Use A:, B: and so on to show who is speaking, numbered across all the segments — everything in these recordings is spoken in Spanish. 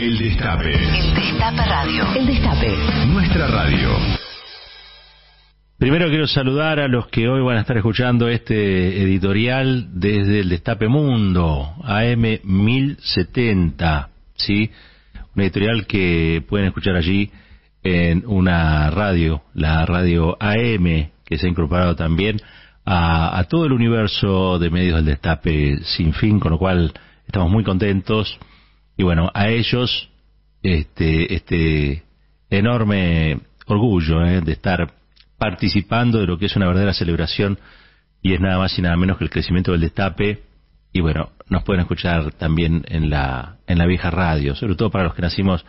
A: El Destape.
B: El Destape Radio. El Destape.
A: Nuestra radio.
C: Primero quiero saludar a los que hoy van a estar escuchando este editorial desde el Destape Mundo, AM 1070, ¿sí? Un editorial que pueden escuchar allí en una radio, la radio AM, que se ha incorporado también a, a todo el universo de medios del Destape sin fin, con lo cual estamos muy contentos. Y bueno, a ellos este, este enorme orgullo ¿eh? de estar participando de lo que es una verdadera celebración y es nada más y nada menos que el crecimiento del destape y bueno, nos pueden escuchar también en la, en la vieja radio, sobre todo para los que nacimos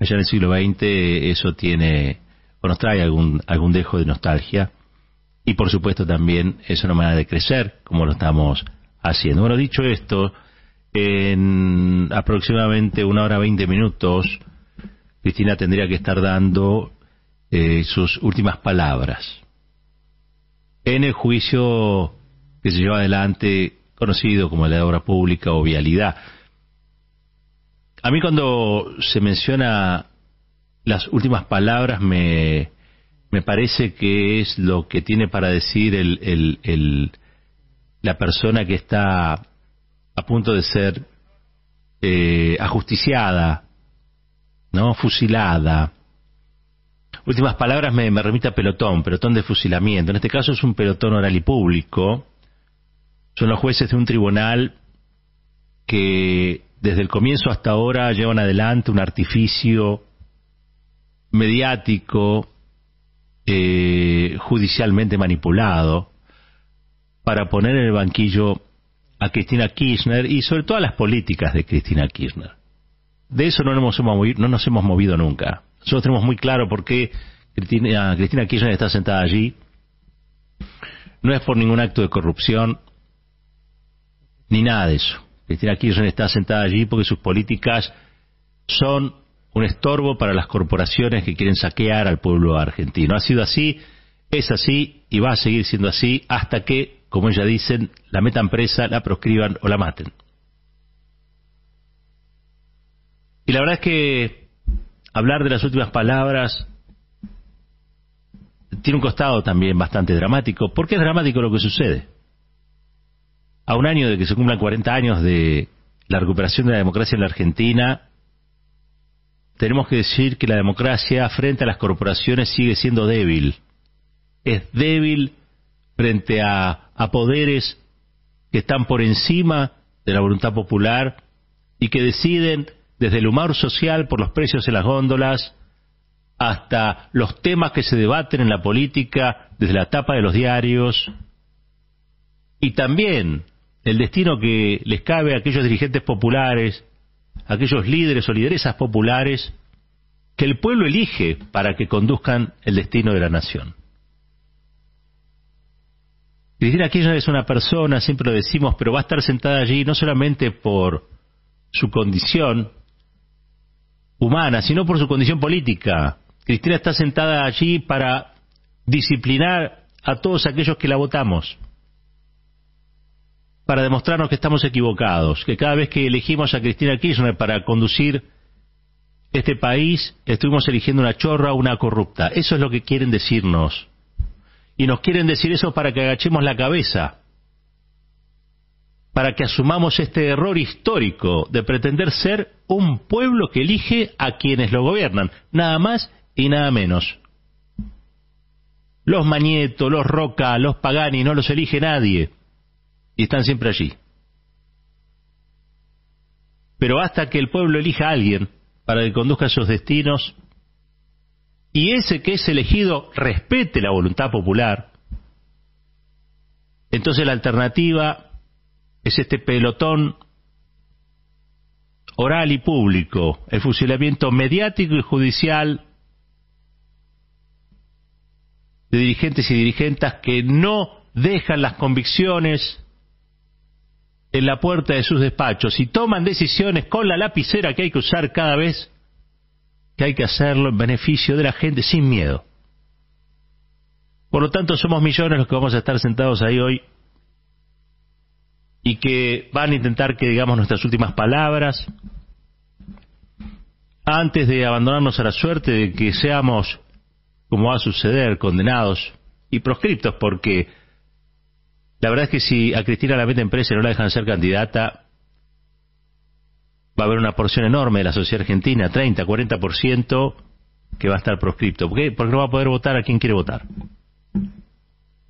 C: allá en el siglo XX, eso tiene o nos trae algún, algún dejo de nostalgia y por supuesto también es una manera de crecer como lo estamos haciendo. Bueno, dicho esto, en aproximadamente una hora veinte minutos, Cristina tendría que estar dando eh, sus últimas palabras. En el juicio que se lleva adelante, conocido como la obra pública o vialidad. A mí cuando se menciona las últimas palabras me, me parece que es lo que tiene para decir el, el, el, la persona que está a punto de ser eh, ajusticiada, ¿no? fusilada, Últimas palabras me, me remite a pelotón, pelotón de fusilamiento. En este caso es un pelotón oral y público. Son los jueces de un tribunal que desde el comienzo hasta ahora llevan adelante un artificio mediático, eh, judicialmente manipulado, para poner en el banquillo a Cristina Kirchner y sobre todo a las políticas de Cristina Kirchner. De eso no nos hemos movido, no nos hemos movido nunca. Nosotros tenemos muy claro por qué Cristina, Cristina Kirchner está sentada allí. No es por ningún acto de corrupción, ni nada de eso. Cristina Kirchner está sentada allí porque sus políticas son un estorbo para las corporaciones que quieren saquear al pueblo argentino. Ha sido así, es así y va a seguir siendo así hasta que, como ella dicen, la metan presa, la proscriban o la maten. Y la verdad es que hablar de las últimas palabras tiene un costado también bastante dramático. ¿Por qué es dramático lo que sucede? A un año de que se cumplan 40 años de la recuperación de la democracia en la Argentina, tenemos que decir que la democracia frente a las corporaciones sigue siendo débil. Es débil frente a, poderes que están por encima de la voluntad popular y que deciden desde el humor social por los precios en las góndolas hasta los temas que se debaten en la política desde la tapa de los diarios y también el destino que les cabe a aquellos dirigentes populares, a aquellos líderes o lideresas populares que el pueblo elige para que conduzcan el destino de la nación. Cristina Kirchner es una persona, siempre lo decimos, pero va a estar sentada allí no solamente por su condición, humana, sino por su condición política. Cristina está sentada allí para disciplinar a todos aquellos que la votamos, para demostrarnos que estamos equivocados, que cada vez que elegimos a Cristina Kirchner para conducir este país, estuvimos eligiendo una chorra una corrupta. Eso es lo que quieren decirnos. Y nos quieren decir eso para que agachemos la cabeza para que asumamos este error histórico de pretender ser un pueblo que elige a quienes lo gobiernan, nada más y nada menos. Los Mañeto, los Roca, los Pagani, no los elige nadie y están siempre allí. Pero hasta que el pueblo elija a alguien para que conduzca sus destinos y ese que es elegido respete la voluntad popular, entonces la alternativa es este pelotón oral y público, el fusilamiento mediático y judicial de dirigentes y dirigentas que no dejan las convicciones en la puerta de sus despachos y toman decisiones con la lapicera que hay que usar cada vez que hay que hacerlo en beneficio de la gente sin miedo. Por lo tanto, somos millones los que vamos a estar sentados ahí hoy y que van a intentar que digamos nuestras últimas palabras antes de abandonarnos a la suerte de que seamos, como va a suceder, condenados y proscriptos, porque la verdad es que si a Cristina la meten presa y no la dejan ser candidata, va a haber una porción enorme de la sociedad argentina, 30, 40%, que va a estar proscripto. ¿Por qué? Porque no va a poder votar a quien quiere votar.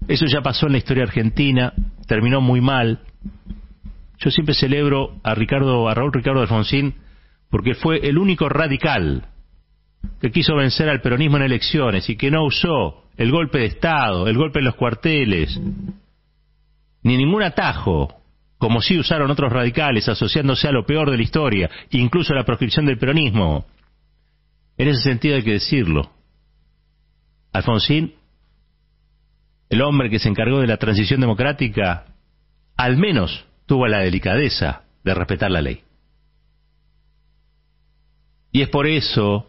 C: Eso ya pasó en la historia argentina, terminó muy mal. Yo siempre celebro a Ricardo, a Raúl Ricardo Alfonsín, porque fue el único radical que quiso vencer al peronismo en elecciones y que no usó el golpe de Estado, el golpe en los cuarteles, ni ningún atajo, como sí usaron otros radicales, asociándose a lo peor de la historia, incluso a la proscripción del peronismo. En ese sentido hay que decirlo. Alfonsín, el hombre que se encargó de la transición democrática, al menos tuvo la delicadeza de respetar la ley. Y es por eso,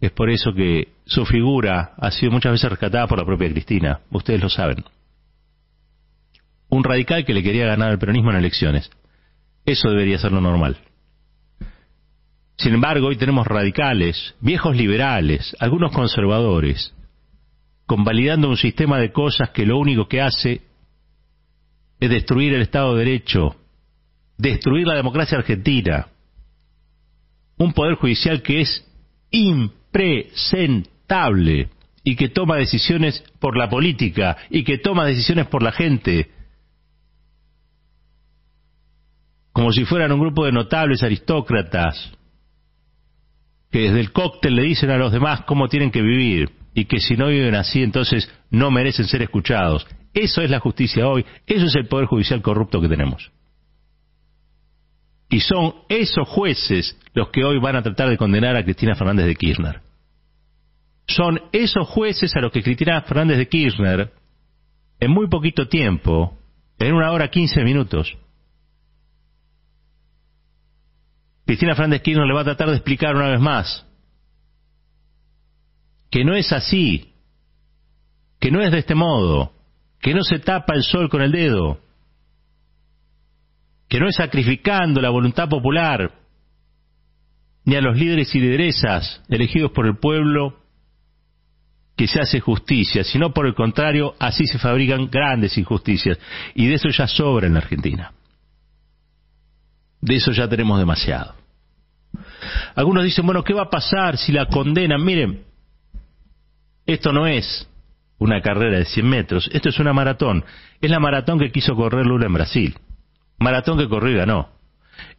C: es por eso que su figura ha sido muchas veces rescatada por la propia Cristina. Ustedes lo saben. Un radical que le quería ganar al peronismo en elecciones. Eso debería ser lo normal. Sin embargo, hoy tenemos radicales, viejos liberales, algunos conservadores, convalidando un sistema de cosas que lo único que hace es destruir el Estado de Derecho, destruir la democracia argentina, un poder judicial que es impresentable y que toma decisiones por la política y que toma decisiones por la gente, como si fueran un grupo de notables aristócratas que desde el cóctel le dicen a los demás cómo tienen que vivir y que si no viven así entonces no merecen ser escuchados. Eso es la justicia hoy, eso es el poder judicial corrupto que tenemos. Y son esos jueces los que hoy van a tratar de condenar a Cristina Fernández de Kirchner. Son esos jueces a los que Cristina Fernández de Kirchner, en muy poquito tiempo, en una hora quince minutos, Cristina Fernández Kirchner le va a tratar de explicar una vez más que no es así, que no es de este modo, que no se tapa el sol con el dedo, que no es sacrificando la voluntad popular ni a los líderes y lideresas elegidos por el pueblo que se hace justicia, sino por el contrario, así se fabrican grandes injusticias. Y de eso ya sobra en la Argentina. De eso ya tenemos demasiado. Algunos dicen, bueno, ¿qué va a pasar si la condenan? Miren, esto no es una carrera de 100 metros, esto es una maratón. Es la maratón que quiso correr Lula en Brasil. Maratón que corrió y ganó.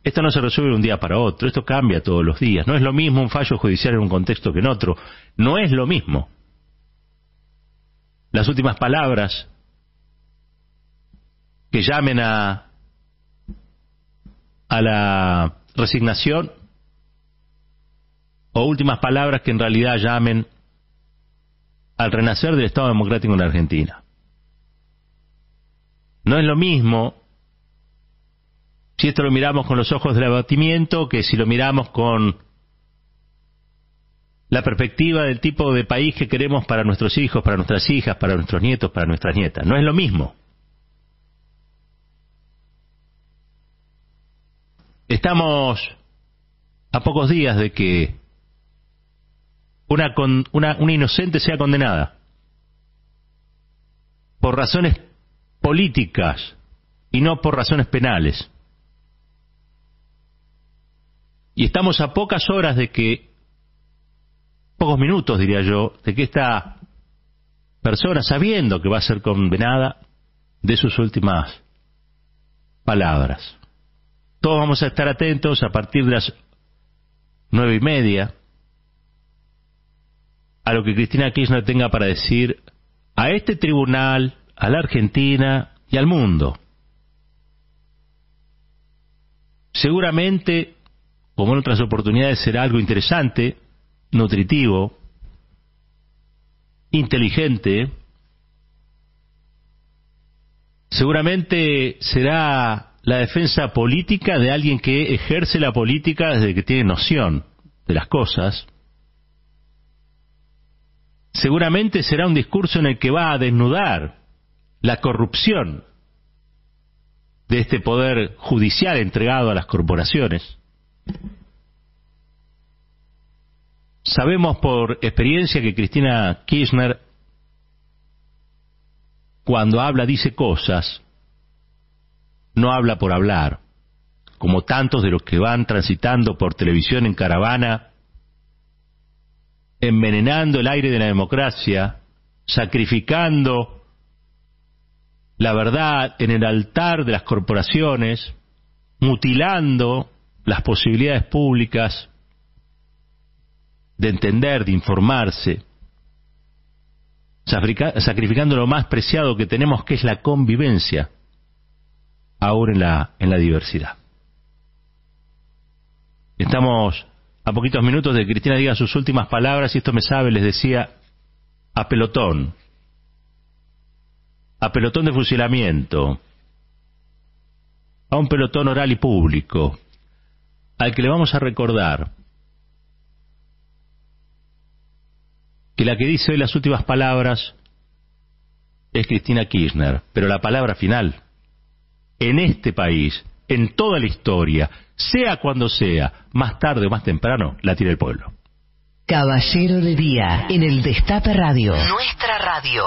C: Esto no se resuelve de un día para otro, esto cambia todos los días. No es lo mismo un fallo judicial en un contexto que en otro. No es lo mismo. Las últimas palabras que llamen a a la resignación o últimas palabras que en realidad llamen al renacer del Estado democrático en la Argentina. No es lo mismo si esto lo miramos con los ojos del abatimiento que si lo miramos con la perspectiva del tipo de país que queremos para nuestros hijos, para nuestras hijas, para nuestros nietos, para nuestras nietas. No es lo mismo. Estamos a pocos días de que una, una, una inocente sea condenada por razones políticas y no por razones penales. Y estamos a pocas horas de que, pocos minutos diría yo, de que esta persona, sabiendo que va a ser condenada, de sus últimas palabras. Todos vamos a estar atentos a partir de las nueve y media a lo que Cristina Kirchner tenga para decir a este tribunal, a la Argentina y al mundo. Seguramente, como en otras oportunidades, será algo interesante, nutritivo, inteligente. Seguramente será la defensa política de alguien que ejerce la política desde que tiene noción de las cosas. Seguramente será un discurso en el que va a desnudar la corrupción de este poder judicial entregado a las corporaciones. Sabemos por experiencia que Cristina Kirchner, cuando habla, dice cosas, no habla por hablar, como tantos de los que van transitando por televisión en caravana, envenenando el aire de la democracia, sacrificando la verdad en el altar de las corporaciones, mutilando las posibilidades públicas de entender, de informarse, sacrificando lo más preciado que tenemos, que es la convivencia, ahora en la, en la diversidad. Estamos a poquitos minutos de que Cristina diga sus últimas palabras y esto me sabe, les decía, a pelotón, a pelotón de fusilamiento, a un pelotón oral y público, al que le vamos a recordar que la que dice hoy las últimas palabras es Cristina Kirchner, pero la palabra final, en este país, en toda la historia, sea cuando sea, más tarde o más temprano, la tiene el pueblo.
B: Caballero de Día, en el Destape Radio. Nuestra radio.